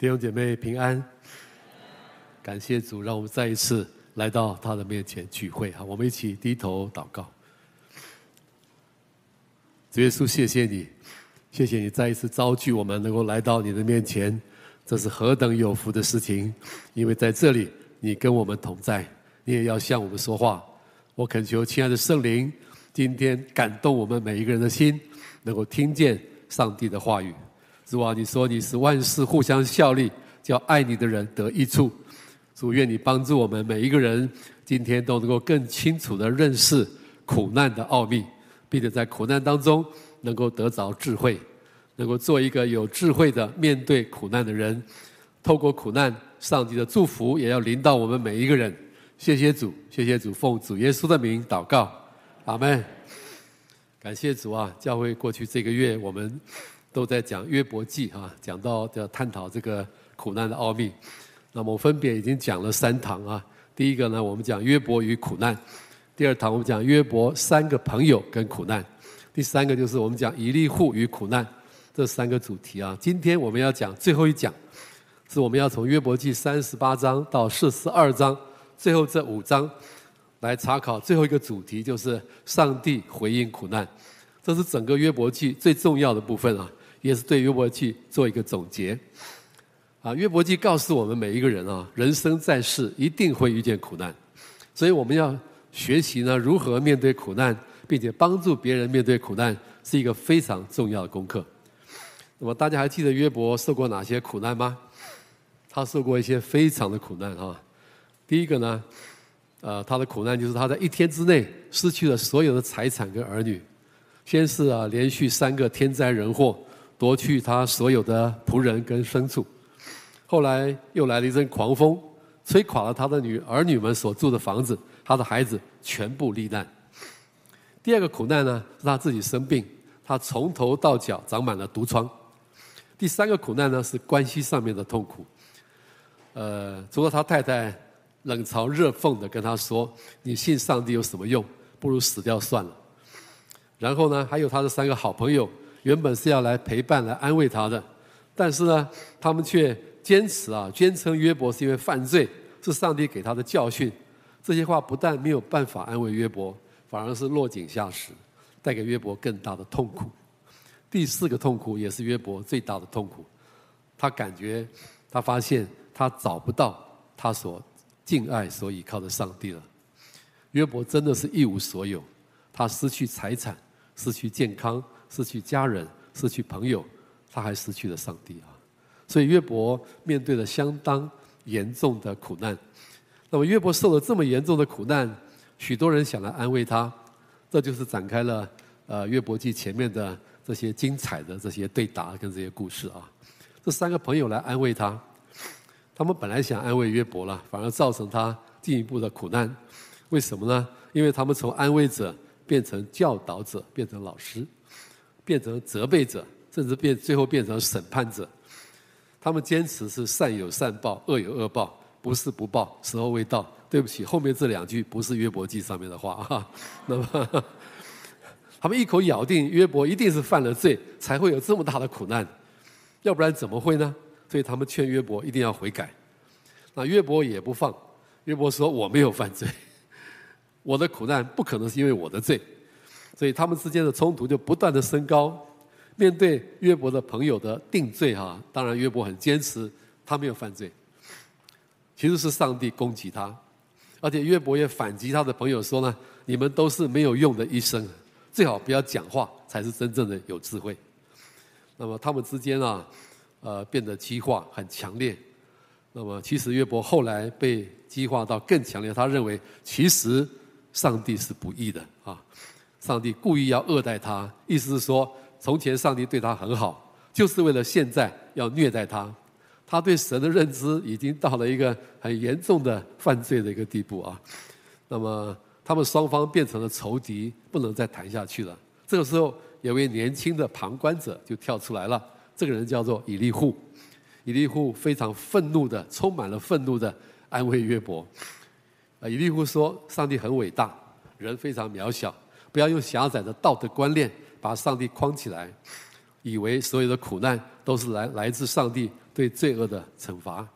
弟兄姐妹平安，感谢主，让我们再一次来到他的面前聚会。啊，我们一起低头祷告。主耶稣，谢谢你，谢谢你再一次召聚我们，能够来到你的面前，这是何等有福的事情！因为在这里，你跟我们同在，你也要向我们说话。我恳求亲爱的圣灵，今天感动我们每一个人的心，能够听见上帝的话语。主啊，你说你是万事互相效力，叫爱你的人得益处。主愿你帮助我们每一个人，今天都能够更清楚地认识苦难的奥秘，并且在苦难当中能够得着智慧，能够做一个有智慧的面对苦难的人。透过苦难，上帝的祝福也要临到我们每一个人。谢谢主，谢谢主，奉主耶稣的名祷告，阿门。感谢主啊！教会过去这个月我们。都在讲约伯记啊，讲到要探讨这个苦难的奥秘。那么分别已经讲了三堂啊。第一个呢，我们讲约伯与苦难；第二堂我们讲约伯三个朋友跟苦难；第三个就是我们讲以利户与苦难这三个主题啊。今天我们要讲最后一讲，是我们要从约伯记三十八章到四十二章最后这五章来查考最后一个主题，就是上帝回应苦难。这是整个约伯记最重要的部分啊。也是对约伯记做一个总结，啊，约伯记告诉我们每一个人啊，人生在世一定会遇见苦难，所以我们要学习呢如何面对苦难，并且帮助别人面对苦难，是一个非常重要的功课。那么大家还记得约伯受过哪些苦难吗？他受过一些非常的苦难啊。第一个呢，呃，他的苦难就是他在一天之内失去了所有的财产跟儿女，先是啊连续三个天灾人祸。夺去他所有的仆人跟牲畜，后来又来了一阵狂风，吹垮了他的女儿女们所住的房子，他的孩子全部罹难。第二个苦难呢，是他自己生病，他从头到脚长满了毒疮。第三个苦难呢，是关系上面的痛苦。呃，除了他太太冷嘲热讽的跟他说：“你信上帝有什么用？不如死掉算了。”然后呢，还有他的三个好朋友。原本是要来陪伴、来安慰他的，但是呢，他们却坚持啊，坚称约伯是因为犯罪，是上帝给他的教训。这些话不但没有办法安慰约伯，反而是落井下石，带给约伯更大的痛苦。第四个痛苦也是约伯最大的痛苦，他感觉他发现他找不到他所敬爱、所依靠的上帝了。约伯真的是一无所有，他失去财产，失去健康。失去家人，失去朋友，他还失去了上帝啊！所以约伯面对了相当严重的苦难。那么约伯受了这么严重的苦难，许多人想来安慰他，这就是展开了呃约伯记前面的这些精彩的这些对答跟这些故事啊。这三个朋友来安慰他，他们本来想安慰约伯了，反而造成他进一步的苦难。为什么呢？因为他们从安慰者变成教导者，变成老师。变成责备者，甚至变最后变成审判者。他们坚持是善有善报，恶有恶报，不是不报，时候未到。对不起，后面这两句不是约伯记上面的话哈。那么，他们一口咬定约伯一定是犯了罪，才会有这么大的苦难，要不然怎么会呢？所以他们劝约伯一定要悔改。那约伯也不放，约伯说：“我没有犯罪，我的苦难不可能是因为我的罪。”所以他们之间的冲突就不断的升高。面对约伯的朋友的定罪哈，当然约伯很坚持他没有犯罪，其实是上帝攻击他，而且约伯也反击他的朋友说呢：你们都是没有用的医生，最好不要讲话，才是真正的有智慧。那么他们之间啊，呃，变得激化很强烈。那么其实约伯后来被激化到更强烈，他认为其实上帝是不义的啊。上帝故意要恶待他，意思是说，从前上帝对他很好，就是为了现在要虐待他。他对神的认知已经到了一个很严重的犯罪的一个地步啊。那么，他们双方变成了仇敌，不能再谈下去了。这个时候，有位年轻的旁观者就跳出来了，这个人叫做以利户。以利户非常愤怒的，充满了愤怒的安慰约伯。啊，以利户说：“上帝很伟大，人非常渺小。”不要用狭窄的道德观念把上帝框起来，以为所有的苦难都是来来自上帝对罪恶的惩罚。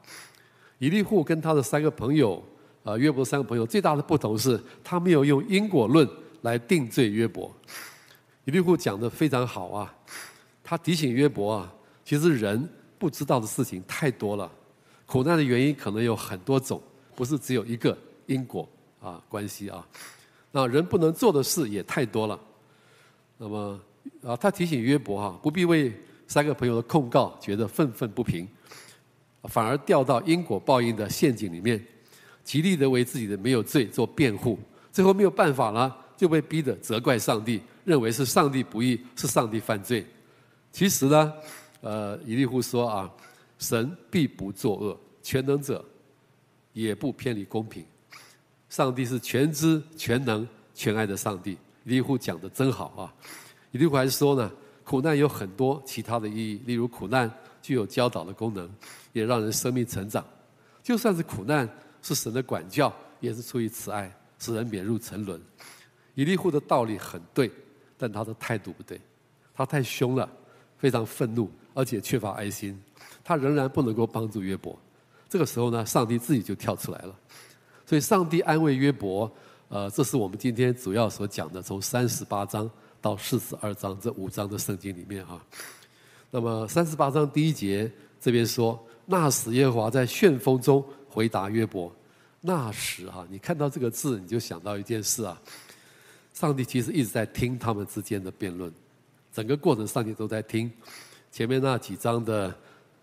以利户跟他的三个朋友，啊，约伯三个朋友最大的不同是，他没有用因果论来定罪约伯。以利户讲得非常好啊，他提醒约伯啊，其实人不知道的事情太多了，苦难的原因可能有很多种，不是只有一个因果啊关系啊。那人不能做的事也太多了。那么啊，他提醒约伯哈，不必为三个朋友的控告觉得愤愤不平。反而掉到因果报应的陷阱里面，极力的为自己的没有罪做辩护，最后没有办法了，就被逼的责怪上帝，认为是上帝不义，是上帝犯罪。其实呢，呃，以利户说啊，神必不作恶，全能者也不偏离公平，上帝是全知、全能、全爱的上帝。以利户讲得真好啊！以利户还说呢，苦难有很多其他的意义，例如苦难具有教导的功能。也让人生命成长，就算是苦难，是神的管教，也是出于慈爱，使人免入沉沦。以利户的道理很对，但他的态度不对，他太凶了，非常愤怒，而且缺乏爱心，他仍然不能够帮助约伯。这个时候呢，上帝自己就跳出来了，所以上帝安慰约伯。呃，这是我们今天主要所讲的，从三十八章到四十二章这五章的圣经里面哈。那么三十八章第一节这边说。那时耶和华在旋风中回答约伯。那时哈，你看到这个字，你就想到一件事啊。上帝其实一直在听他们之间的辩论，整个过程上帝都在听。前面那几章的，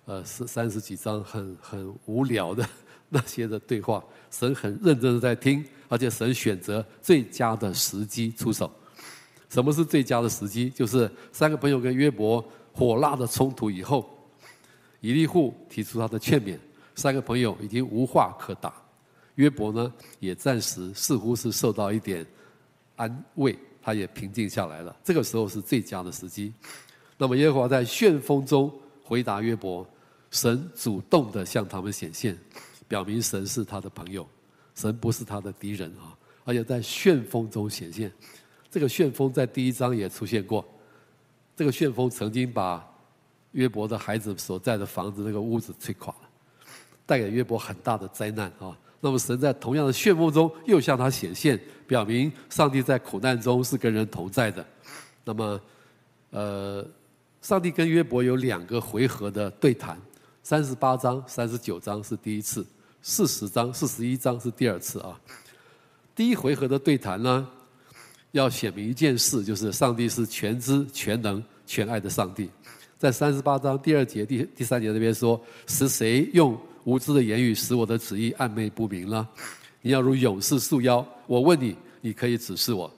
呃，是三十几章很很无聊的 那些的对话，神很认真的在听，而且神选择最佳的时机出手。什么是最佳的时机？就是三个朋友跟约伯火辣的冲突以后。以利户提出他的劝勉，三个朋友已经无话可打，约伯呢也暂时似乎是受到一点安慰，他也平静下来了。这个时候是最佳的时机。那么耶和华在旋风中回答约伯，神主动的向他们显现，表明神是他的朋友，神不是他的敌人啊！而且在旋风中显现，这个旋风在第一章也出现过，这个旋风曾经把。约伯的孩子所在的房子那个屋子吹垮了，带给约伯很大的灾难啊。那么神在同样的旋风中又向他显现，表明上帝在苦难中是跟人同在的。那么，呃，上帝跟约伯有两个回合的对谈，三十八章、三十九章是第一次，四十章、四十一章是第二次啊。第一回合的对谈呢，要显明一件事，就是上帝是全知、全能、全爱的上帝。在三十八章第二节第第三节那边说：“是谁用无知的言语使我的旨意暧昧不明呢？你要如勇士束腰，我问你，你可以指示我。”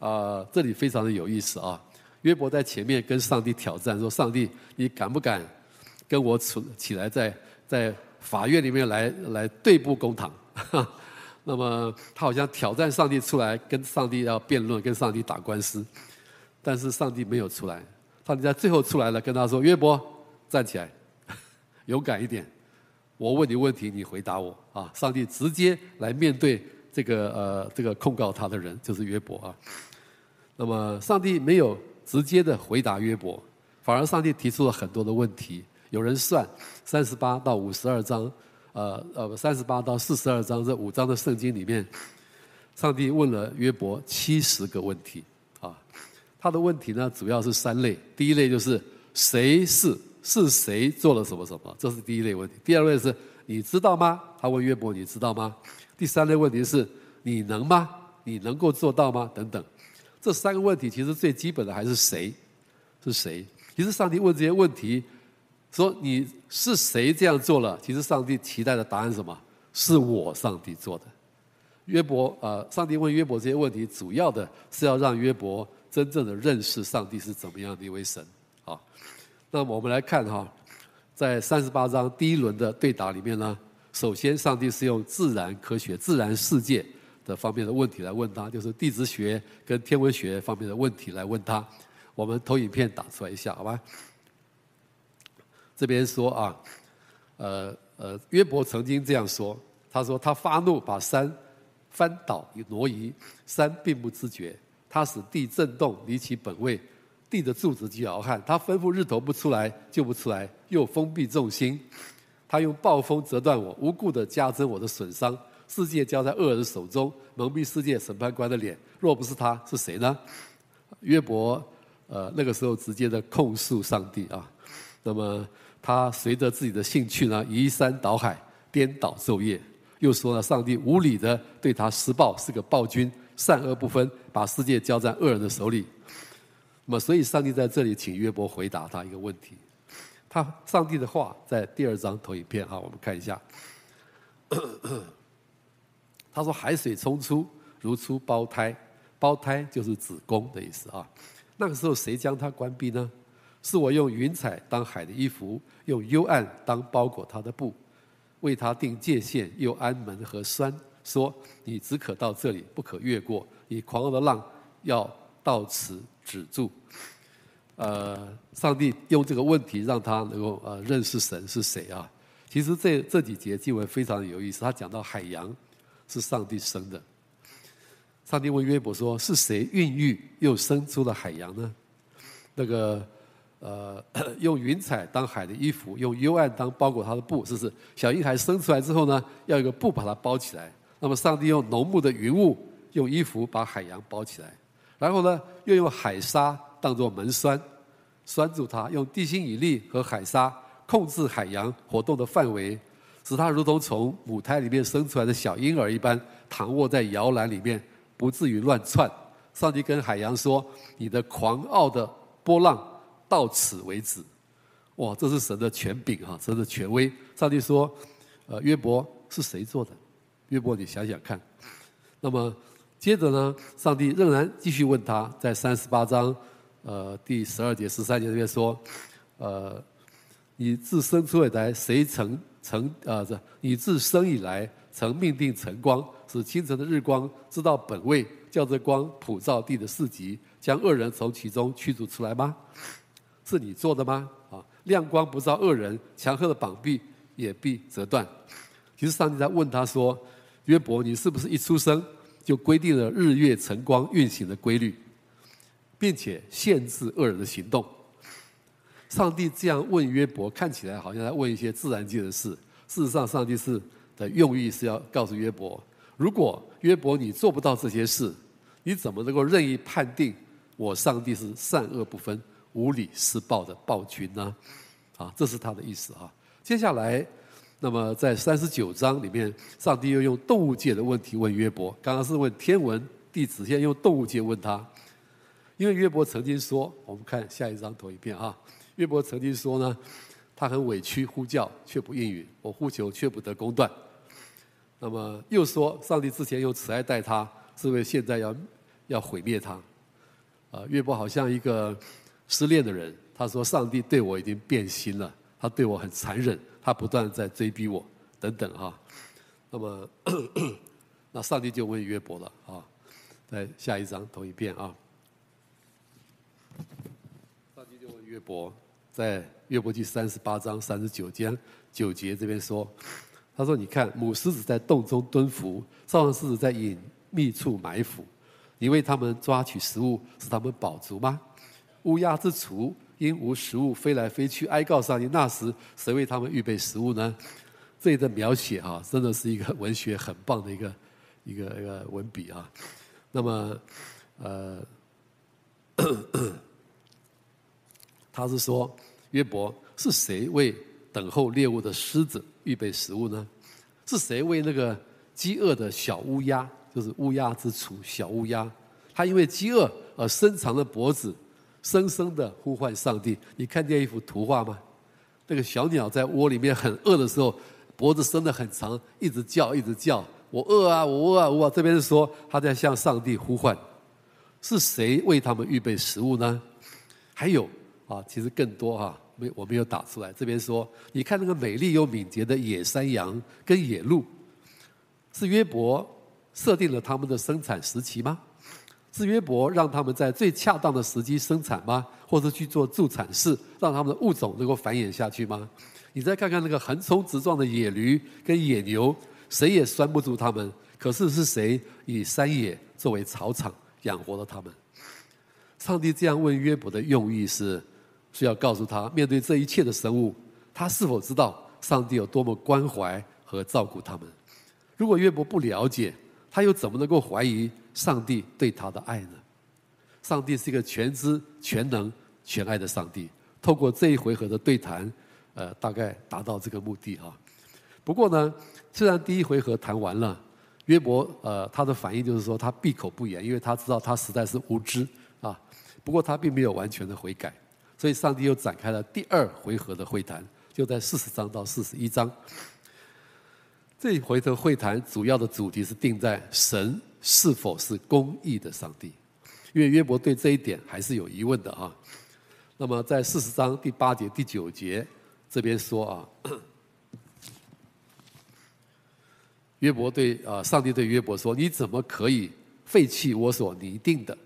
啊，这里非常的有意思啊！约伯在前面跟上帝挑战说：“上帝，你敢不敢跟我起起来，在在法院里面来来对簿公堂？” 那么他好像挑战上帝出来，跟上帝要辩论，跟上帝打官司，但是上帝没有出来。上帝在最后出来了，跟他说：“约伯，站起来，勇敢一点。我问你问题，你回答我啊！”上帝直接来面对这个呃这个控告他的人，就是约伯啊。那么上帝没有直接的回答约伯，反而上帝提出了很多的问题。有人算三十八到五十二章，呃呃三十八到四十二章这五章的圣经里面，上帝问了约伯七十个问题啊。他的问题呢，主要是三类。第一类就是谁是是谁做了什么什么，这是第一类问题。第二类是你知道吗？他问约伯，你知道吗？第三类问题是你能吗？你能够做到吗？等等。这三个问题其实最基本的还是谁？是谁？其实上帝问这些问题，说你是谁这样做了？其实上帝期待的答案是什么？是我上帝做的。约伯，呃，上帝问约伯这些问题，主要的是要让约伯。真正的认识上帝是怎么样的一位神，啊，那么我们来看哈，在三十八章第一轮的对答里面呢，首先上帝是用自然科学、自然世界的方面的问题来问他，就是地质学跟天文学方面的问题来问他。我们投影片打出来一下，好吧？这边说啊，呃呃，约伯曾经这样说，他说他发怒把山翻倒挪移，山并不知觉。他使地震动，离其本位，地的柱子就摇撼。他吩咐日头不出来就不出来，又封闭众星。他用暴风折断我，无故的加增我的损伤。世界交在恶人手中，蒙蔽世界审判官的脸。若不是他，是谁呢？约伯，呃，那个时候直接的控诉上帝啊。那么他随着自己的兴趣呢，移山倒海，颠倒昼夜。又说呢，上帝无理的对他施暴，是个暴君，善恶不分，把世界交在恶人的手里。那么，所以上帝在这里请约伯回答他一个问题。他上帝的话在第二章投影片哈，我们看一下。他说：“海水冲出，如出胞胎，胞胎就是子宫的意思啊。那个时候谁将它关闭呢？是我用云彩当海的衣服，用幽暗当包裹它的布，为它定界限，又安门和栓，说你只可到这里，不可越过。你狂傲的浪要到此止住。”呃，上帝用这个问题让他能够呃认识神是谁啊？其实这这几节经文非常有意思。他讲到海洋是上帝生的。上帝问约伯说：“是谁孕育又生出了海洋呢？”那个呃，用云彩当海的衣服，用幽暗当包裹它的布，是不是？小婴孩生出来之后呢，要一个布把它包起来。那么上帝用浓雾的云雾，用衣服把海洋包起来，然后呢，又用海沙。当作门栓，拴住它；用地心引力和海沙控制海洋活动的范围，使它如同从母胎里面生出来的小婴儿一般，躺卧在摇篮里面，不至于乱窜。上帝跟海洋说：“你的狂傲的波浪到此为止。”哇，这是神的权柄哈，神的权威。上帝说：“呃，约伯是谁做的？约伯，你想想看。”那么接着呢，上帝仍然继续问他，在三十八章。呃，第十二节、十三节这边说，呃，你自生出来，谁曾曾啊？这你自生以来，曾命定晨光，使清晨的日光知道本位，叫这光普照地的四极，将恶人从其中驱逐出来吗？是你做的吗？啊，亮光不照恶人，强横的膀臂也必折断。其实上帝在问他说：约伯，你是不是一出生就规定了日月晨光运行的规律？并且限制恶人的行动。上帝这样问约伯，看起来好像在问一些自然界的事。事实上，上帝是的用意是要告诉约伯：如果约伯你做不到这些事，你怎么能够任意判定我上帝是善恶不分、无理施暴的暴君呢？啊，这是他的意思啊。接下来，那么在三十九章里面，上帝又用动物界的问题问约伯。刚刚是问天文地质，现在用动物界问他。因为约伯曾经说，我们看下一张投影片啊。约伯曾经说呢，他很委屈，呼叫却不应允，我呼求却不得公断。那么又说，上帝之前用慈爱待他，是为现在要要毁灭他。啊，约伯好像一个失恋的人，他说上帝对我已经变心了，他对我很残忍，他不断在追逼我等等哈。那么，那上帝就问约伯了啊，在下一张投一遍啊。上帝就问约伯，在约伯记三十八章三十九节九节这边说，他说：“你看，母狮子在洞中蹲伏，少壮狮子在隐秘处埋伏。你为他们抓取食物，使他们饱足吗？乌鸦之雏因无食物飞来飞去，哀告上帝。那时谁为他们预备食物呢？”这里的描写哈，真的是一个文学很棒的一个一个一个文笔啊。那么，呃。他是说，约伯是谁为等候猎物的狮子预备食物呢？是谁为那个饥饿的小乌鸦，就是乌鸦之雏小乌鸦，它因为饥饿而伸长了脖子，声声的呼唤上帝。你看见一幅图画吗？那个小鸟在窝里面很饿的时候，脖子伸得很长，一直叫，一直叫，我饿啊，我饿啊，我。这边说他在向上帝呼唤。是谁为他们预备食物呢？还有啊，其实更多哈，没我没有打出来。这边说，你看那个美丽又敏捷的野山羊跟野鹿，是约伯设定了他们的生产时期吗？是约伯让他们在最恰当的时机生产吗？或者去做助产士，让他们的物种能够繁衍下去吗？你再看看那个横冲直撞的野驴跟野牛，谁也拴不住他们。可是是谁以山野作为草场？养活了他们，上帝这样问约伯的用意是，是要告诉他，面对这一切的生物，他是否知道上帝有多么关怀和照顾他们？如果约伯不了解，他又怎么能够怀疑上帝对他的爱呢？上帝是一个全知、全能、全爱的上帝。透过这一回合的对谈，呃，大概达到这个目的哈。不过呢，虽然第一回合谈完了，约伯呃他的反应就是说他闭口不言，因为他知道他实在是无知啊。不过他并没有完全的悔改，所以上帝又展开了第二回合的会谈，就在四十章到四十一章。这一回合会谈主要的主题是定在神是否是公义的上帝，因为约伯对这一点还是有疑问的啊。那么在四十章第八节、第九节这边说啊，约伯对啊，上帝对约伯说：“你怎么可以废弃我所拟定的？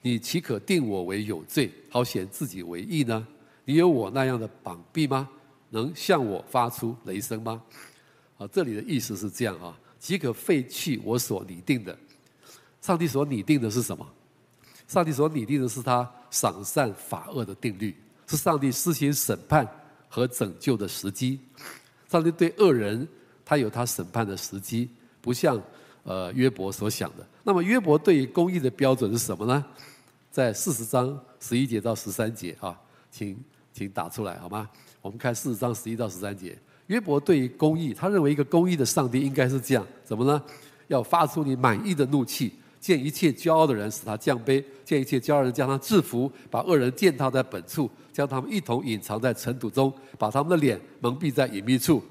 你岂可定我为有罪，好显自己为义呢？你有我那样的膀臂吗？能向我发出雷声吗？”啊，这里的意思是这样啊，即可废弃我所拟定的？上帝所拟定的是什么？上帝所拟定的是他赏善罚恶的定律，是上帝施行审判和拯救的时机。上帝对恶人，他有他审判的时机，不像呃约伯所想的。那么约伯对公义的标准是什么呢？在四十章十一节到十三节啊，请请打出来好吗？我们看四十章十一到十三节，约伯对于公义，他认为一个公义的上帝应该是这样，怎么呢？要发出你满意的怒气。见一切骄傲的人，使他降卑；见一切骄傲的人，将他制服；把恶人践踏在本处，将他们一同隐藏在尘土中，把他们的脸蒙蔽在隐秘处。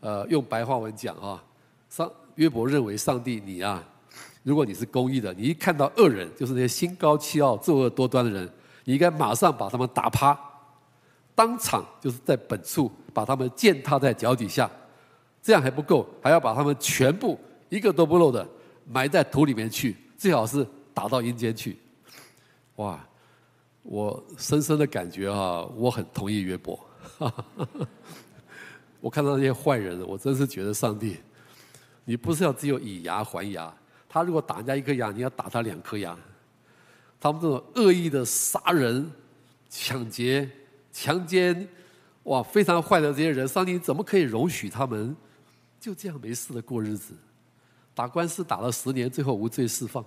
呃，用白话文讲啊，上约伯认为上帝你啊，如果你是公义的，你一看到恶人，就是那些心高气傲、作恶多端的人，你应该马上把他们打趴，当场就是在本处把他们践踏在脚底下。这样还不够，还要把他们全部一个都不漏的。埋在土里面去，最好是打到阴间去。哇！我深深的感觉啊，我很同意约伯。我看到那些坏人，我真是觉得上帝，你不是要只有以牙还牙？他如果打人家一颗牙，你要打他两颗牙。他们这种恶意的杀人、抢劫、强奸，哇，非常坏的这些人，上帝怎么可以容许他们就这样没事的过日子？打官司打了十年，最后无罪释放，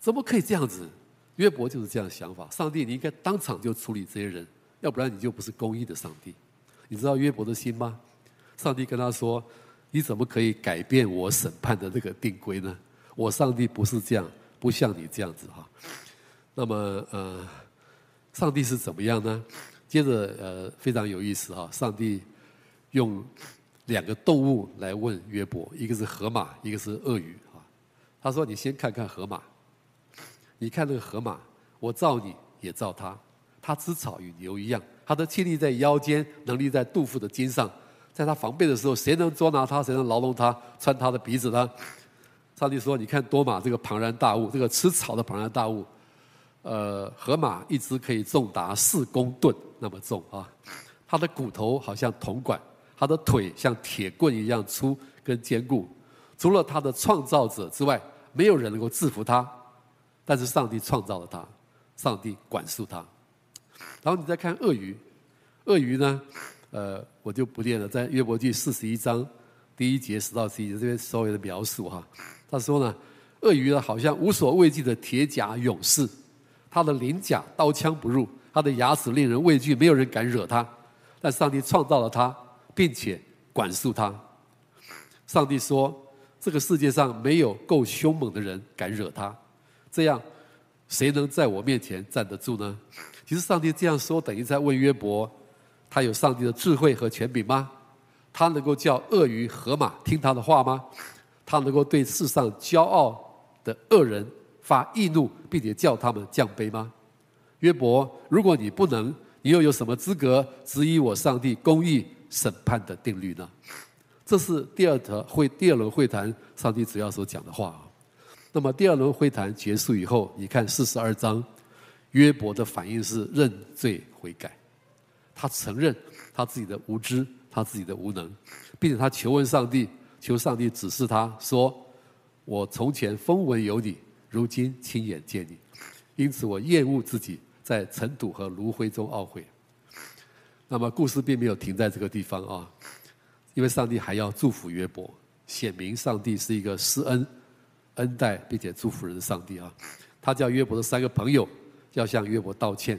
怎么可以这样子？约伯就是这样想法。上帝，你应该当场就处理这些人，要不然你就不是公义的上帝。你知道约伯的心吗？上帝跟他说：“你怎么可以改变我审判的那个定规呢？我上帝不是这样，不像你这样子哈。”那么呃，上帝是怎么样呢？接着呃，非常有意思哈，上帝用。两个动物来问约伯，一个是河马，一个是鳄鱼啊。他说：“你先看看河马，你看那个河马，我造你也造它，它吃草与牛一样，它的气力在腰间，能力在肚腹的筋上，在它防备的时候，谁能捉拿它？谁能牢笼它？穿它的鼻子呢？”上帝说：“你看多马这个庞然大物，这个吃草的庞然大物，呃，河马一只可以重达四公吨那么重啊，它的骨头好像铜管。”它的腿像铁棍一样粗跟坚固，除了它的创造者之外，没有人能够制服它。但是上帝创造了它，上帝管束它。然后你再看鳄鱼，鳄鱼呢，呃，我就不念了，在约伯记四十一章第一节十到十一节这边稍微的描述哈。他说呢，鳄鱼呢好像无所畏惧的铁甲勇士，他的鳞甲刀枪不入，他的牙齿令人畏惧，没有人敢惹他。但上帝创造了他。并且管束他。上帝说：“这个世界上没有够凶猛的人敢惹他，这样谁能在我面前站得住呢？”其实上帝这样说，等于在问约伯：他有上帝的智慧和权柄吗？他能够叫鳄鱼、河马听他的话吗？他能够对世上骄傲的恶人发易怒，并且叫他们降卑吗？约伯，如果你不能，你又有什么资格质疑我上帝公义？审判的定律呢？这是第二条会第二轮会谈，上帝主要所讲的话啊。那么第二轮会谈结束以后，你看四十二章，约伯的反应是认罪悔改，他承认他自己的无知，他自己的无能，并且他求问上帝，求上帝指示他说：“我从前风闻有你，如今亲眼见你。”因此我厌恶自己在尘土和炉灰中懊悔。那么故事并没有停在这个地方啊，因为上帝还要祝福约伯，显明上帝是一个施恩、恩待并且祝福人的上帝啊。他叫约伯的三个朋友要向约伯道歉，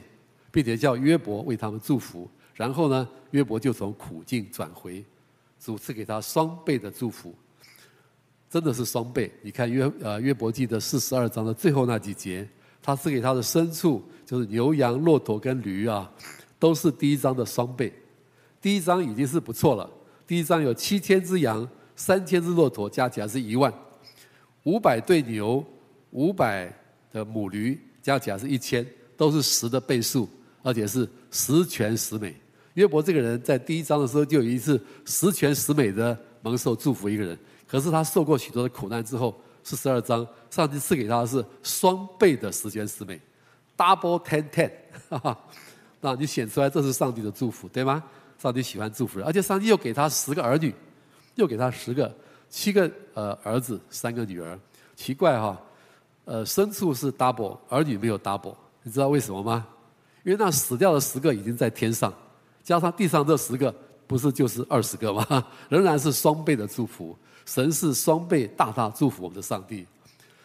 并且叫约伯为他们祝福。然后呢，约伯就从苦境转回，主赐给他双倍的祝福，真的是双倍。你看约呃约伯记的四十二章的最后那几节，他赐给他的牲畜就是牛羊、骆驼跟驴啊，都是第一章的双倍。第一章已经是不错了，第一章有七千只羊、三千只骆驼，加起来是一万；五百对牛、五百的母驴，加起来是一千，都是十的倍数，而且是十全十美。约伯这个人在第一章的时候就有一次十全十美的蒙受祝福一个人，可是他受过许多的苦难之后，四十二章上帝赐给他的是双倍的十全十美，double ten ten，哈哈，那你显出来这是上帝的祝福，对吗？上帝喜欢祝福人，而且上帝又给他十个儿女，又给他十个七个呃儿子，三个女儿，奇怪哈，呃牲畜是 double，儿女没有 double，你知道为什么吗？因为那死掉的十个已经在天上。加上地上这十个，不是就是二十个吗？仍然是双倍的祝福。神是双倍大大祝福我们的上帝。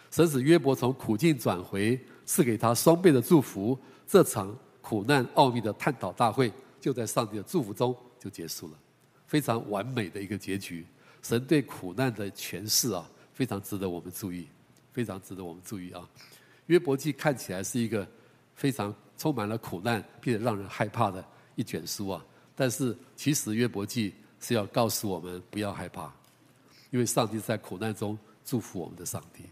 神使约伯从苦境转回，赐给他双倍的祝福。这场苦难奥秘的探讨大会，就在上帝的祝福中就结束了，非常完美的一个结局。神对苦难的诠释啊，非常值得我们注意，非常值得我们注意啊。约伯记看起来是一个非常充满了苦难，并且让人害怕的。一卷书啊，但是其实约伯记是要告诉我们不要害怕，因为上帝在苦难中祝福我们的上帝。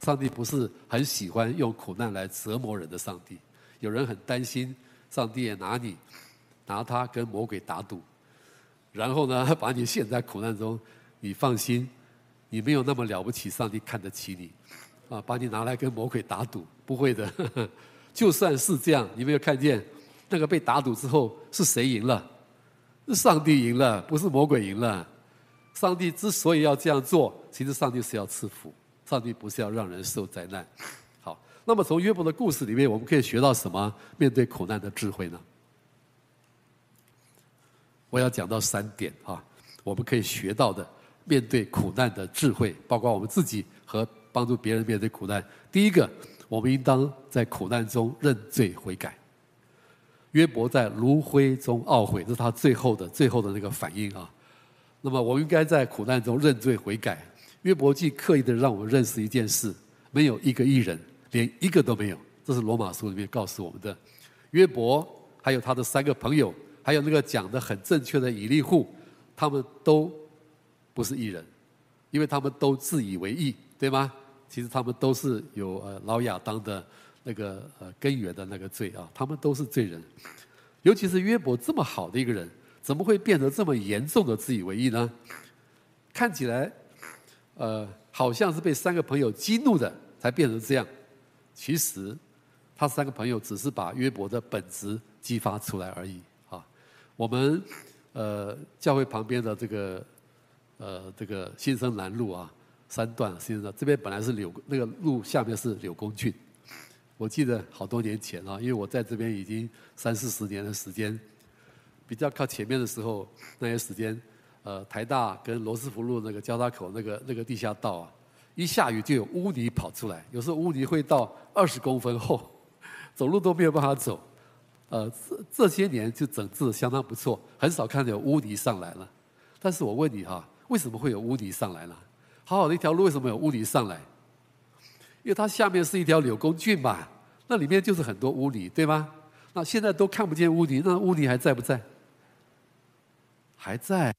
上帝不是很喜欢用苦难来折磨人的上帝。有人很担心，上帝也拿你拿他跟魔鬼打赌，然后呢，把你陷在苦难中。你放心，你没有那么了不起，上帝看得起你啊，把你拿来跟魔鬼打赌，不会的。就算是这样，你没有看见？那个被打赌之后是谁赢了？是上帝赢了，不是魔鬼赢了。上帝之所以要这样做，其实上帝是要赐福，上帝不是要让人受灾难。好，那么从约伯的故事里面，我们可以学到什么面对苦难的智慧呢？我要讲到三点啊，我们可以学到的面对苦难的智慧，包括我们自己和帮助别人面对苦难。第一个，我们应当在苦难中认罪悔改。约伯在炉灰中懊悔，这是他最后的、最后的那个反应啊。那么，我应该在苦难中认罪悔改。约伯记刻意的让我们认识一件事：没有一个艺人，连一个都没有。这是罗马书里面告诉我们的。约伯还有他的三个朋友，还有那个讲的很正确的以利户，他们都不是艺人，因为他们都自以为义，对吗？其实他们都是有呃老亚当的。那个呃根源的那个罪啊，他们都是罪人，尤其是约伯这么好的一个人，怎么会变得这么严重的自以为意呢？看起来，呃，好像是被三个朋友激怒的才变成这样，其实他三个朋友只是把约伯的本质激发出来而已啊。我们呃教会旁边的这个呃这个新生南路啊，三段新生这边本来是柳那个路下面是柳公圳。我记得好多年前啊，因为我在这边已经三四十年的时间，比较靠前面的时候，那些时间，呃，台大跟罗斯福路那个交叉口那个那个地下道啊，一下雨就有污泥跑出来，有时候污泥会到二十公分厚，走路都没有办法走。呃，这这些年就整治得相当不错，很少看到有污泥上来了。但是我问你哈，为什么会有污泥上来呢？好好的一条路，为什么有污泥上来？因为它下面是一条柳公郡嘛，那里面就是很多污泥，对吗？那现在都看不见污泥，那污泥还在不在？还在，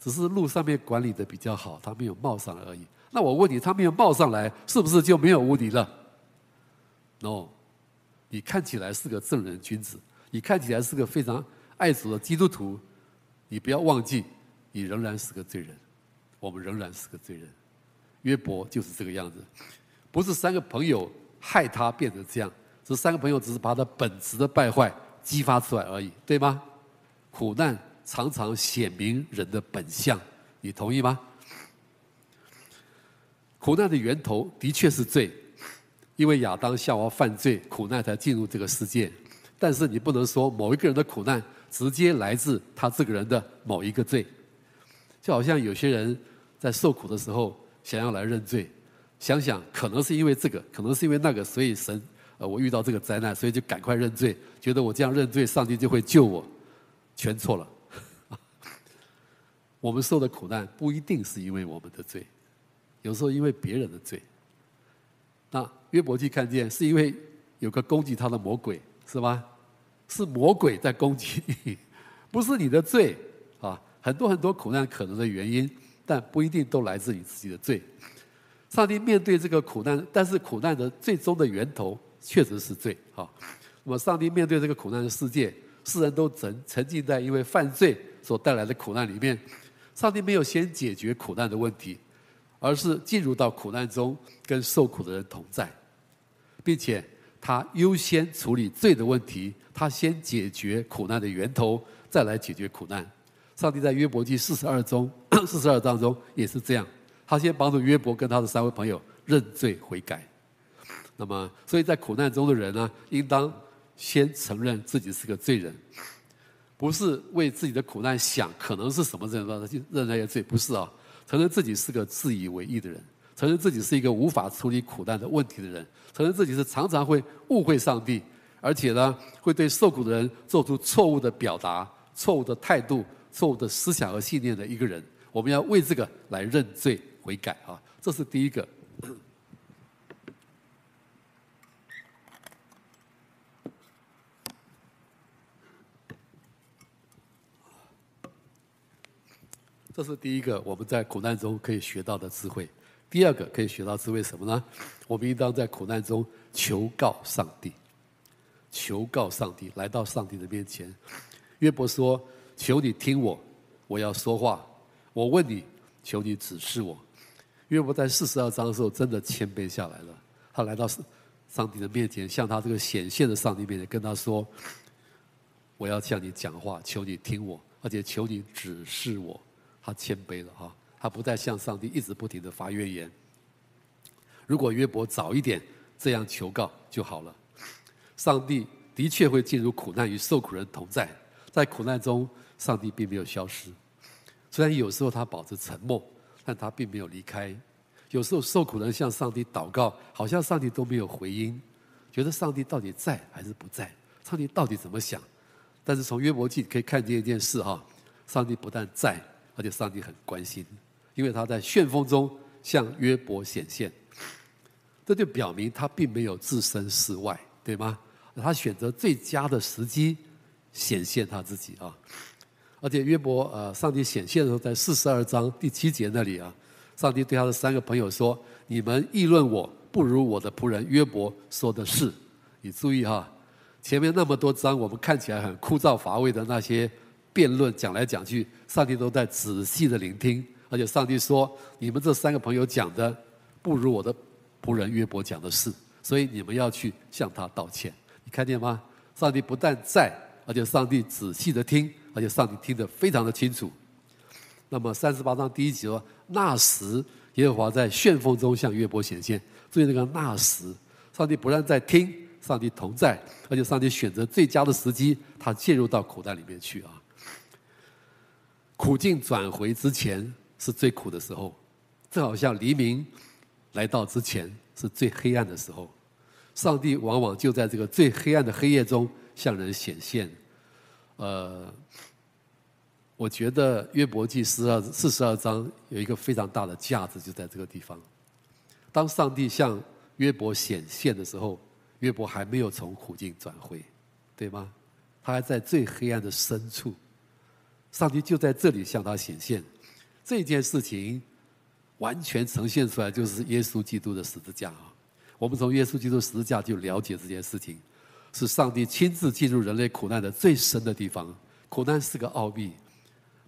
只是路上面管理的比较好，它没有冒上来而已。那我问你，它没有冒上来，是不是就没有污泥了？No，你看起来是个正人君子，你看起来是个非常爱主的基督徒，你不要忘记，你仍然是个罪人，我们仍然是个罪人。约伯就是这个样子。不是三个朋友害他变成这样，这三个朋友只是把他本质的败坏激发出来而已，对吗？苦难常常显明人的本相，你同意吗？苦难的源头的确是罪，因为亚当夏娃犯罪，苦难才进入这个世界。但是你不能说某一个人的苦难直接来自他这个人的某一个罪，就好像有些人在受苦的时候想要来认罪，想想可能是因为这个，可能是因为那个，所以神呃我遇到这个灾难，所以就赶快认罪，觉得我这样认罪，上帝就会救我，全错了。我们受的苦难不一定是因为我们的罪，有时候因为别人的罪。那约伯记看见是因为有个攻击他的魔鬼，是吧？是魔鬼在攻击你，不是你的罪啊！很多很多苦难可能的原因，但不一定都来自你自己的罪。上帝面对这个苦难，但是苦难的最终的源头确实是罪啊。那么上帝面对这个苦难的世界，世人都沉沉浸在因为犯罪所带来的苦难里面。上帝没有先解决苦难的问题。而是进入到苦难中，跟受苦的人同在，并且他优先处理罪的问题，他先解决苦难的源头，再来解决苦难。上帝在约伯记四十二中 四十二章中也是这样，他先帮助约伯跟他的三位朋友认罪悔改。那么，所以在苦难中的人呢，应当先承认自己是个罪人，不是为自己的苦难想可能是什么人让他去认那些罪，不是啊。承认自己是个自以为义的人，承认自己是一个无法处理苦难的问题的人，承认自己是常常会误会上帝，而且呢，会对受苦的人做出错误的表达、错误的态度、错误的思想和信念的一个人。我们要为这个来认罪悔改啊！这是第一个。这是第一个，我们在苦难中可以学到的智慧。第二个可以学到智慧什么呢？我们应当在苦难中求告上帝，求告上帝，来到上帝的面前。约伯说：“求你听我，我要说话。我问你，求你指示我。”约伯在四十二章的时候真的谦卑下来了，他来到上帝的面前，向他这个显现的上帝面前跟他说：“我要向你讲话，求你听我，而且求你指示我。”他谦卑了哈，他不再向上帝一直不停的发怨言。如果约伯早一点这样求告就好了。上帝的确会进入苦难与受苦人同在，在苦难中，上帝并没有消失。虽然有时候他保持沉默，但他并没有离开。有时候受苦人向上帝祷告，好像上帝都没有回音，觉得上帝到底在还是不在？上帝到底怎么想？但是从约伯记可以看见一件事哈，上帝不但在。而且上帝很关心，因为他在旋风中向约伯显现，这就表明他并没有置身事外，对吗？他选择最佳的时机显现他自己啊！而且约伯呃，上帝显现的时候，在四十二章第七节那里啊，上帝对他的三个朋友说：“你们议论我不如我的仆人约伯说的是。”你注意哈，前面那么多章我们看起来很枯燥乏味的那些。辩论讲来讲去，上帝都在仔细的聆听，而且上帝说：“你们这三个朋友讲的，不如我的仆人约伯讲的是，所以你们要去向他道歉。”你看见吗？上帝不但在，而且上帝仔细的听，而且上帝听得非常的清楚。那么三十八章第一节说：“那时耶和华在旋风中向约伯显现。”注意那个那时，上帝不但在听，上帝同在，而且上帝选择最佳的时机，他介入到口袋里面去啊。苦境转回之前是最苦的时候，正好像黎明来到之前是最黑暗的时候。上帝往往就在这个最黑暗的黑夜中向人显现。呃，我觉得约伯记四二四十二章有一个非常大的价值，就在这个地方。当上帝向约伯显现的时候，约伯还没有从苦境转回，对吗？他还在最黑暗的深处。上帝就在这里向他显现，这件事情完全呈现出来，就是耶稣基督的十字架啊！我们从耶稣基督十字架就了解这件事情，是上帝亲自进入人类苦难的最深的地方。苦难是个奥秘，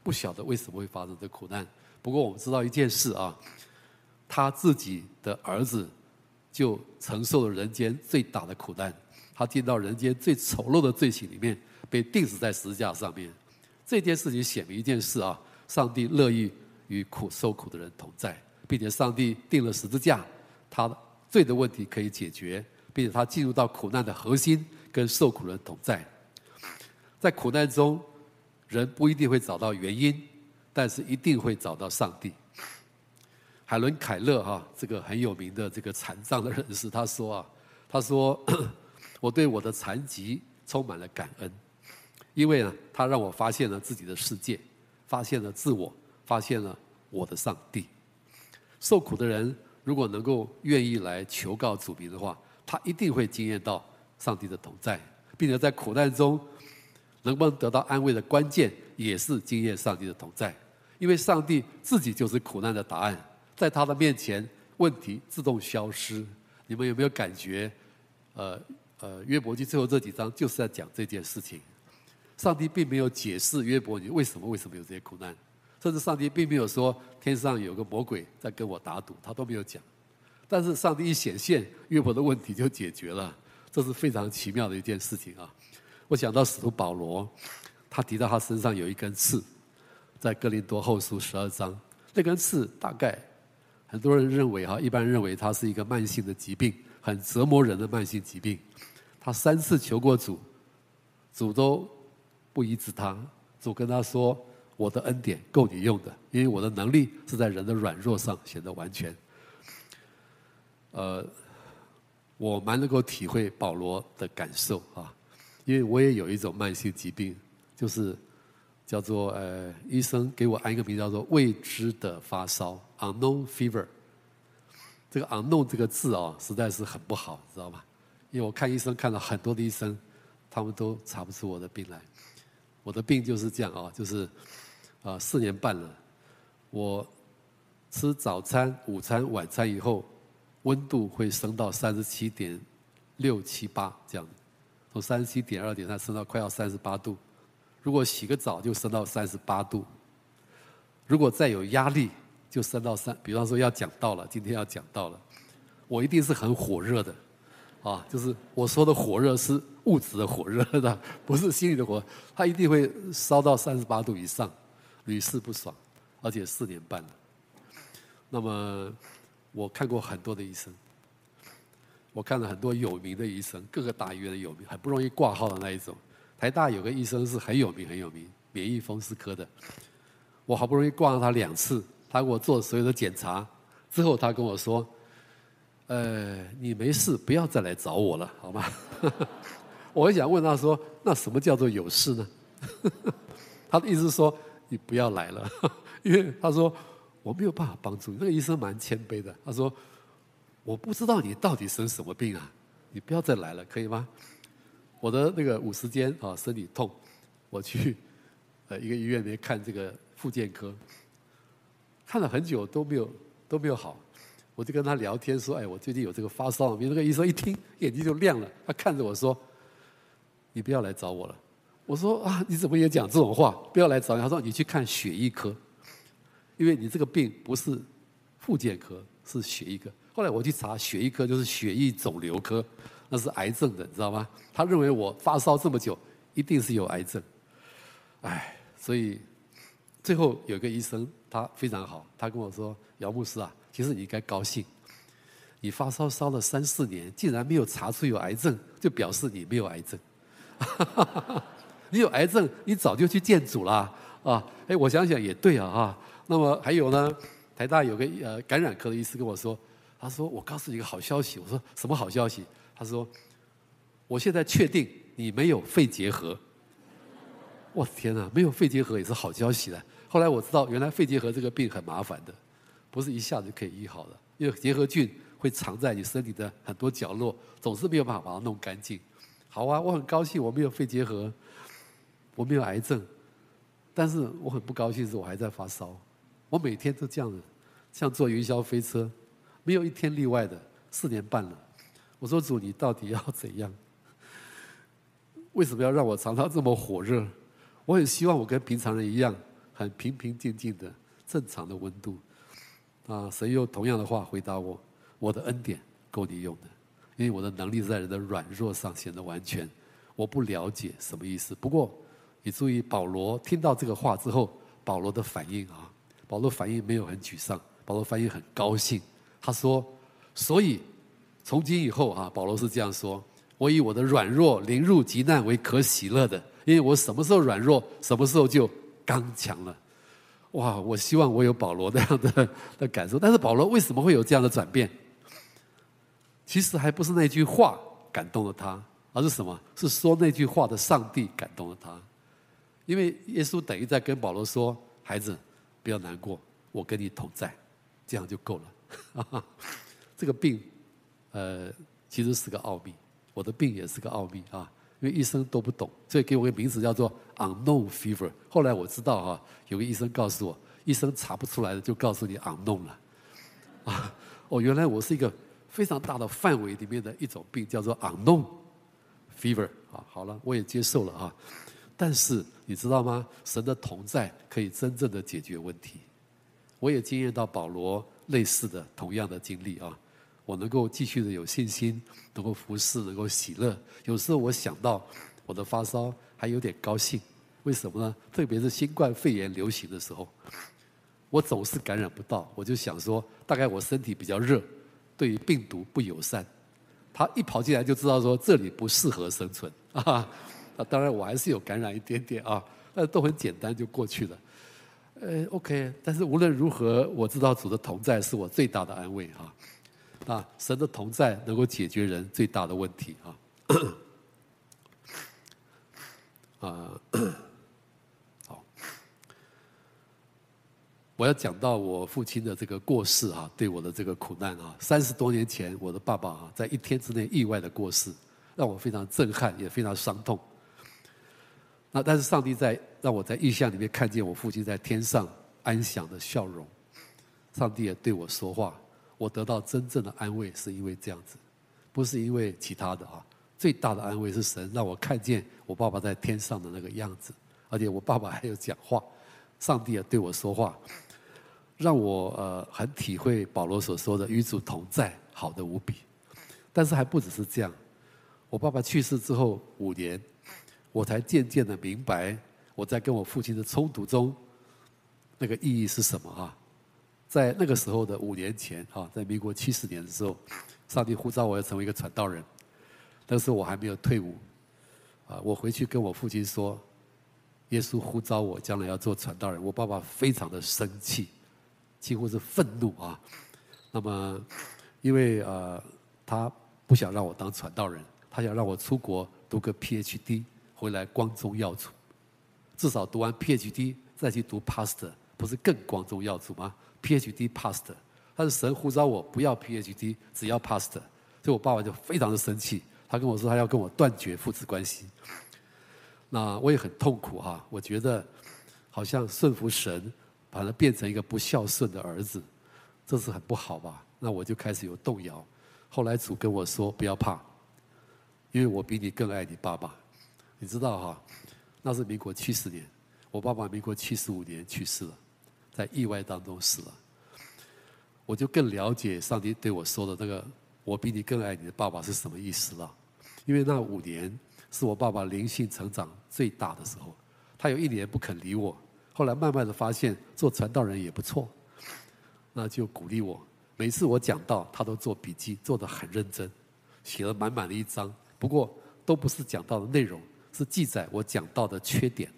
不晓得为什么会发生这苦难。不过我们知道一件事啊，他自己的儿子就承受了人间最大的苦难，他进到人间最丑陋的罪行里面，被钉死在十字架上面。这件事情显明一件事啊，上帝乐意与苦受苦的人同在，并且上帝定了十字架，他罪的问题可以解决，并且他进入到苦难的核心，跟受苦人同在。在苦难中，人不一定会找到原因，但是一定会找到上帝。海伦·凯勒哈，这个很有名的这个残障的人士，他说啊，他说，我对我的残疾充满了感恩，因为呢，他让我发现了自己的世界，发现了自我，发现了我的上帝。受苦的人如果能够愿意来求告主名的话，他一定会经验到上帝的同在，并且在苦难中能不能得到安慰的关键，也是经验上帝的同在，因为上帝自己就是苦难的答案。在他的面前，问题自动消失。你们有没有感觉？呃呃，约伯记最后这几章就是在讲这件事情。上帝并没有解释约伯你为什么为什么有这些苦难，甚至上帝并没有说天上有个魔鬼在跟我打赌，他都没有讲。但是上帝一显现，约伯的问题就解决了，这是非常奇妙的一件事情啊！我想到使徒保罗，他提到他身上有一根刺，在哥林多后书十二章，那根刺大概。很多人认为哈，一般认为他是一个慢性的疾病，很折磨人的慢性疾病。他三次求过主，主都不医治他。主跟他说：“我的恩典够你用的，因为我的能力是在人的软弱上显得完全。”呃，我蛮能够体会保罗的感受啊，因为我也有一种慢性疾病，就是。叫做呃，医生给我安一个名，叫做未知的发烧 （unknown fever）。这个 “unknown” 这个字哦，实在是很不好，知道吗？因为我看医生看了很多的医生，他们都查不出我的病来。我的病就是这样啊，就是啊、四年半了，我吃早餐、午餐、晚餐以后，温度会升到三十七点六七八这样，从三十七点二点三升到快要三十八度。如果洗个澡就升到三十八度，如果再有压力就升到三，比方说要讲到了，今天要讲到了，我一定是很火热的，啊，就是我说的火热是物质的火热的，不是心里的火，它一定会烧到三十八度以上，屡试不爽，而且四年半了。那么我看过很多的医生，我看了很多有名的医生，各个大医院的有名，很不容易挂号的那一种。台大有个医生是很有名很有名，免疫风湿科的。我好不容易挂了他两次，他给我做所有的检查之后，他跟我说：“呃，你没事，不要再来找我了，好吗？” 我想问他说：“那什么叫做有事呢？” 他的意思是说：“你不要来了，因为他说我没有办法帮助你。”那个医生蛮谦卑的，他说：“我不知道你到底生什么病啊，你不要再来了，可以吗？”我的那个五十肩啊，身体痛，我去呃一个医院里面看这个复健科，看了很久都没有都没有好，我就跟他聊天说，哎，我最近有这个发烧，那个医生一听眼睛就亮了，他看着我说，你不要来找我了。我说啊，你怎么也讲这种话？不要来找你。他说你去看血液科，因为你这个病不是附件科，是血液科。后来我去查血液科，就是血液肿瘤科。那是癌症的，你知道吗？他认为我发烧这么久，一定是有癌症。唉，所以最后有个医生，他非常好，他跟我说：“姚牧师啊，其实你应该高兴，你发烧烧了三四年，竟然没有查出有癌症，就表示你没有癌症。你有癌症，你早就去见主了啊！哎，我想想也对啊哈。那么还有呢，台大有个呃感染科的医师跟我说，他说：我告诉你一个好消息。我说什么好消息？他说：“我现在确定你没有肺结核。”我的天哪，没有肺结核也是好消息了。后来我知道，原来肺结核这个病很麻烦的，不是一下子就可以医好的，因为结核菌会藏在你身体的很多角落，总是没有办法把它弄干净。好啊，我很高兴我没有肺结核，我没有癌症，但是我很不高兴是我还在发烧。我每天都这样子，像坐云霄飞车，没有一天例外的，四年半了。我说主，你到底要怎样？为什么要让我常常这么火热？我很希望我跟平常人一样，很平平静静的正常的温度。啊，神用同样的话回答我：我的恩典够你用的，因为我的能力在人的软弱上显得完全。我不了解什么意思，不过你注意，保罗听到这个话之后，保罗的反应啊，保罗反应没有很沮丧，保罗反应很高兴。他说：所以。从今以后啊，保罗是这样说：我以我的软弱临入极难为可喜乐的，因为我什么时候软弱，什么时候就刚强了。哇！我希望我有保罗那样的的感受，但是保罗为什么会有这样的转变？其实还不是那句话感动了他，而是什么？是说那句话的上帝感动了他。因为耶稣等于在跟保罗说：“孩子，不要难过，我跟你同在，这样就够了。”这个病，呃，其实是个奥秘，我的病也是个奥秘啊。因为医生都不懂，所以给我个名字叫做 unknown fever。后来我知道哈，有个医生告诉我，医生查不出来的就告诉你 unknown 了。啊，哦，原来我是一个非常大的范围里面的一种病，叫做 unknown fever。啊，好了，我也接受了啊。但是你知道吗？神的同在可以真正的解决问题。我也经验到保罗类似的同样的经历啊。我能够继续的有信心，能够服侍，能够喜乐。有时候我想到我的发烧，还有点高兴。为什么呢？特别是新冠肺炎流行的时候，我总是感染不到。我就想说，大概我身体比较热，对于病毒不友善。他一跑进来就知道说这里不适合生存 啊。那当然我还是有感染一点点啊，那都很简单就过去了。呃，OK。但是无论如何，我知道主的同在是我最大的安慰啊。啊，神的同在能够解决人最大的问题啊！啊，好，我要讲到我父亲的这个过世啊，对我的这个苦难啊，三十多年前，我的爸爸啊，在一天之内意外的过世，让我非常震撼，也非常伤痛。那但是上帝在让我在异象里面看见我父亲在天上安详的笑容，上帝也对我说话。我得到真正的安慰，是因为这样子，不是因为其他的啊。最大的安慰是神让我看见我爸爸在天上的那个样子，而且我爸爸还有讲话，上帝也对我说话，让我呃很体会保罗所说的与主同在，好的无比。但是还不只是这样，我爸爸去世之后五年，我才渐渐的明白我在跟我父亲的冲突中，那个意义是什么啊。在那个时候的五年前，哈，在民国七十年的时候，上帝呼召我要成为一个传道人。那时我还没有退伍，啊，我回去跟我父亲说，耶稣呼召我将来要做传道人。我爸爸非常的生气，几乎是愤怒啊。那么，因为呃，他不想让我当传道人，他想让我出国读个 PhD，回来光宗耀祖。至少读完 PhD 再去读 Pastor，不是更光宗耀祖吗？PhD Pastor，但是神呼召我不要 PhD，只要 past，所以我爸爸就非常的生气，他跟我说他要跟我断绝父子关系。那我也很痛苦哈，我觉得好像顺服神，把他变成一个不孝顺的儿子，这是很不好吧？那我就开始有动摇。后来主跟我说不要怕，因为我比你更爱你爸爸。你知道哈，那是民国七十年，我爸爸民国七十五年去世了。在意外当中死了，我就更了解上帝对我说的那个“我比你更爱你的爸爸”是什么意思了。因为那五年是我爸爸灵性成长最大的时候，他有一年不肯理我，后来慢慢的发现做传道人也不错，那就鼓励我。每次我讲到，他都做笔记，做得很认真，写了满满的一张。不过都不是讲到的内容，是记载我讲到的缺点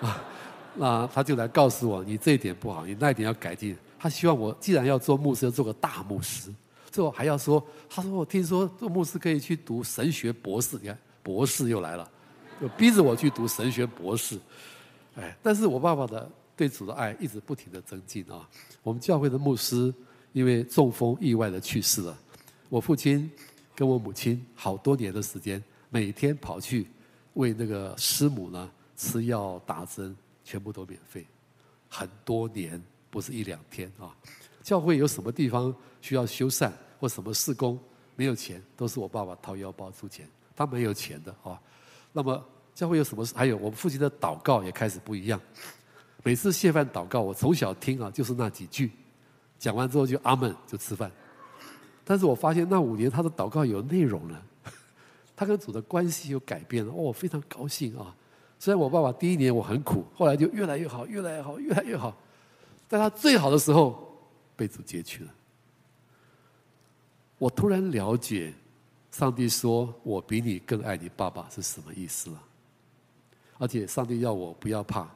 啊。那他就来告诉我，你这一点不好，你那一点要改进。他希望我既然要做牧师，要做个大牧师，最后还要说，他说我听说做牧师可以去读神学博士，你看博士又来了，就逼着我去读神学博士。哎，但是我爸爸的对主的爱一直不停的增进啊。我们教会的牧师因为中风意外的去世了，我父亲跟我母亲好多年的时间，每天跑去为那个师母呢吃药打针。全部都免费，很多年不是一两天啊！教会有什么地方需要修缮或什么施工没有钱，都是我爸爸掏腰包出钱，他没有钱的啊。那么教会有什么？还有我们父亲的祷告也开始不一样。每次谢饭祷告，我从小听啊，就是那几句，讲完之后就阿门就吃饭。但是我发现那五年他的祷告有内容了，他跟主的关系有改变了，哦，我非常高兴啊！虽然我爸爸第一年我很苦，后来就越来越好，越来越好，越来越好。在他最好的时候被主接去了。我突然了解，上帝说我比你更爱你爸爸是什么意思了。而且上帝要我不要怕，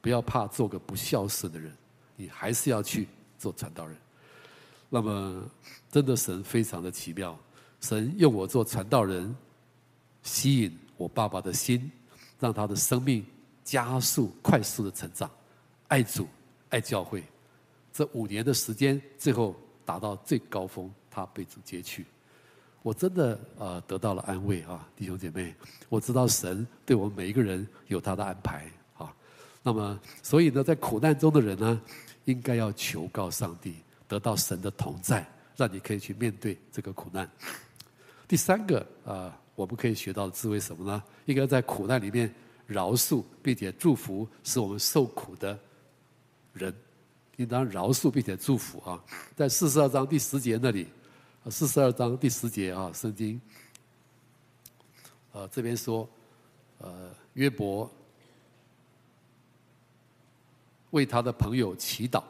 不要怕做个不孝顺的人，你还是要去做传道人。那么，真的神非常的奇妙，神用我做传道人，吸引我爸爸的心，让他的生命加速快速的成长，爱主爱教会。这五年的时间，最后达到最高峰，他被主接去。我真的呃得到了安慰啊，弟兄姐妹，我知道神对我们每一个人有他的安排啊。那么，所以呢，在苦难中的人呢，应该要求告上帝，得到神的同在，让你可以去面对这个苦难。第三个啊、呃，我们可以学到的智慧什么呢？应该在苦难里面饶恕并且祝福使我们受苦的人，应当饶恕并且祝福啊。在四十二章第十节那里。四十二章第十节啊，圣经，呃，这边说，呃，约伯为他的朋友祈祷，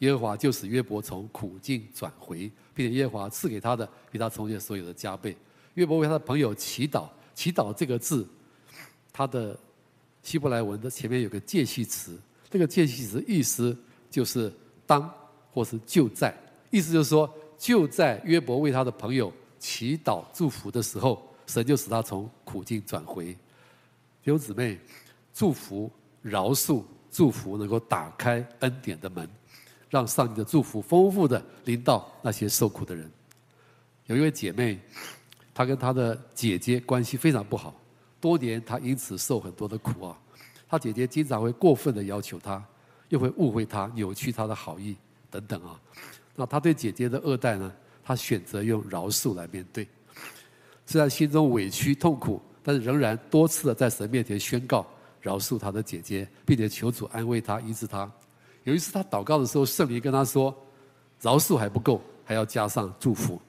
耶和华就使约伯从苦境转回，并且耶和华赐给他的比他从前所有的加倍。约伯为他的朋友祈祷，祈祷这个字，他的希伯来文的前面有个介系词，这个介系词意思就是当或是就在，意思就是说。就在约伯为他的朋友祈祷祝福的时候，神就使他从苦境转回。弟兄姊妹，祝福、饶恕、祝福能够打开恩典的门，让上帝的祝福丰富的临到那些受苦的人。有一位姐妹，他跟他的姐姐关系非常不好，多年他因此受很多的苦啊。他姐姐经常会过分的要求他，又会误会他、扭曲他的好意等等啊。那他对姐姐的恶待呢？他选择用饶恕来面对，虽然心中委屈痛苦，但是仍然多次的在神面前宣告饶恕他的姐姐，并且求主安慰他、医治他。有一次他祷告的时候，圣灵跟他说：“饶恕还不够，还要加上祝福。”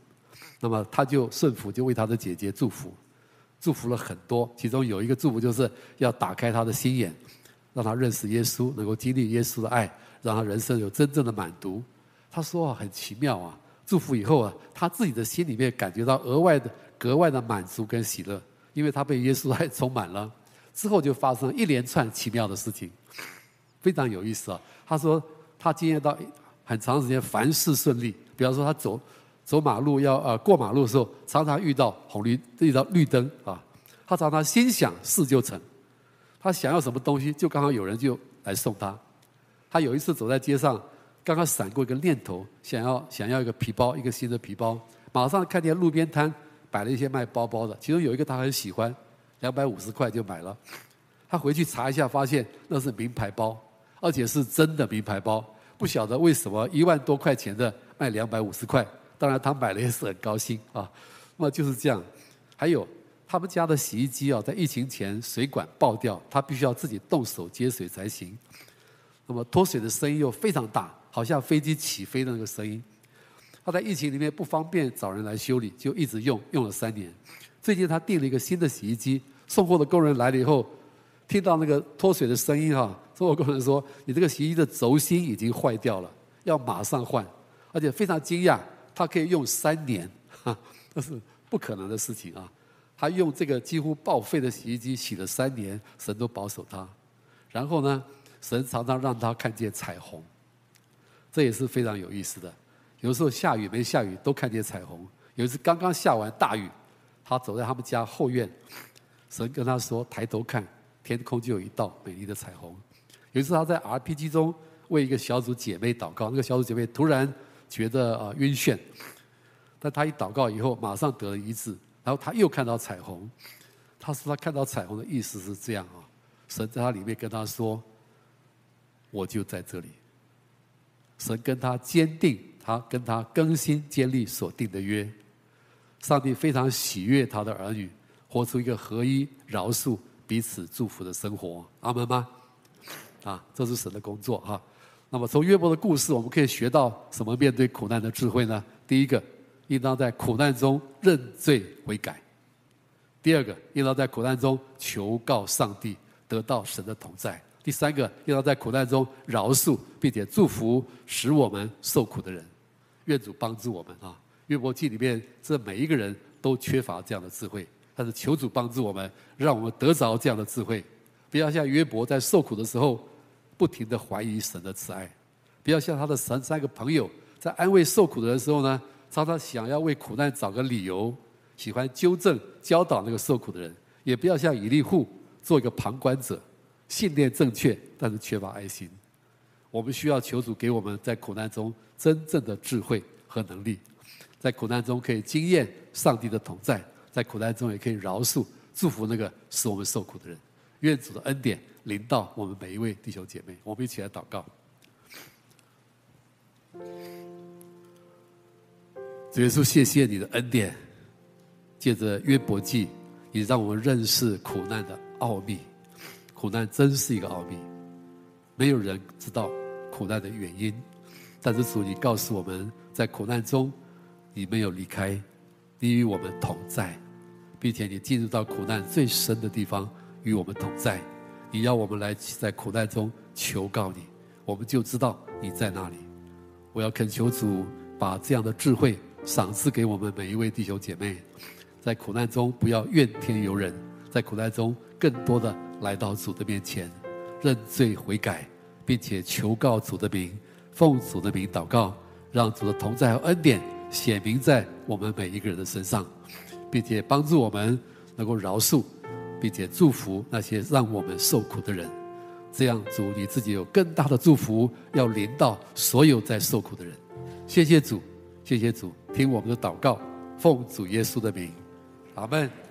那么他就顺服，就为他的姐姐祝福，祝福了很多。其中有一个祝福就是要打开他的心眼，让他认识耶稣，能够经历耶稣的爱，让他人生有真正的满足。他说，很奇妙啊！祝福以后啊，他自己的心里面感觉到额外的、格外的满足跟喜乐，因为他被耶稣爱充满了。之后就发生一连串奇妙的事情，非常有意思啊！他说他经验到很长时间凡事顺利，比方说他走走马路要呃过马路的时候，常常遇到红绿遇到绿灯啊，他常常心想事就成，他想要什么东西就刚好有人就来送他。他有一次走在街上。刚刚闪过一个念头，想要想要一个皮包，一个新的皮包，马上看见路边摊摆了一些卖包包的，其中有一个他很喜欢，两百五十块就买了。他回去查一下，发现那是名牌包，而且是真的名牌包。不晓得为什么一万多块钱的卖两百五十块，当然他买了也是很高兴啊。那么就是这样。还有他们家的洗衣机啊，在疫情前水管爆掉，他必须要自己动手接水才行。那么脱水的声音又非常大。好像飞机起飞的那个声音，他在疫情里面不方便找人来修理，就一直用，用了三年。最近他订了一个新的洗衣机，送货的工人来了以后，听到那个脱水的声音哈，送货工人说：“你这个洗衣机的轴心已经坏掉了，要马上换。”而且非常惊讶，他可以用三年，哈，那是不可能的事情啊！他用这个几乎报废的洗衣机洗了三年，神都保守他。然后呢，神常常让他看见彩虹。这也是非常有意思的。有时候下雨没下雨都看见彩虹。有一次刚刚下完大雨，他走在他们家后院，神跟他说：“抬头看，天空就有一道美丽的彩虹。”有一次他在 RPG 中为一个小组姐妹祷告，那个小组姐妹突然觉得啊晕眩，但他一祷告以后马上得了医治，然后他又看到彩虹。他说他看到彩虹的意思是这样啊，神在他里面跟他说：“我就在这里。”神跟他坚定，他跟他更新建立所定的约。上帝非常喜悦他的儿女活出一个合一、饶恕、彼此祝福的生活。阿门吗？啊，这是神的工作哈。那么从约伯的故事，我们可以学到什么面对苦难的智慧呢？第一个，应当在苦难中认罪悔改；第二个，应当在苦难中求告上帝，得到神的同在。第三个，应当在苦难中饶恕，并且祝福使我们受苦的人。愿主帮助我们啊！约伯记里面，这每一个人都缺乏这样的智慧，但是求主帮助我们，让我们得着这样的智慧，不要像约伯在受苦的时候，不停地怀疑神的慈爱，不要像他的三三个朋友在安慰受苦的人时候呢，常常想要为苦难找个理由，喜欢纠正教导那个受苦的人，也不要像以利户做一个旁观者，信念正确，但是缺乏爱心。我们需要求主给我们在苦难中真正的智慧和能力。在苦难中可以经验上帝的同在，在苦难中也可以饶恕、祝福那个使我们受苦的人。愿主的恩典临到我们每一位弟兄姐妹。我们一起来祷告。主耶稣，谢谢你的恩典，借着约伯记，你让我们认识苦难的奥秘。苦难真是一个奥秘，没有人知道苦难的原因，但是主，你告诉我们在苦难中。你没有离开，你与我们同在，并且你进入到苦难最深的地方与我们同在。你要我们来在苦难中求告你，我们就知道你在那里。我要恳求主把这样的智慧赏赐给我们每一位弟兄姐妹，在苦难中不要怨天尤人，在苦难中更多的来到主的面前认罪悔改，并且求告主的名，奉主的名祷告，让主的同在和恩典。显明在我们每一个人的身上，并且帮助我们能够饶恕，并且祝福那些让我们受苦的人。这样，主你自己有更大的祝福要临到所有在受苦的人。谢谢主，谢谢主，听我们的祷告，奉主耶稣的名，阿门。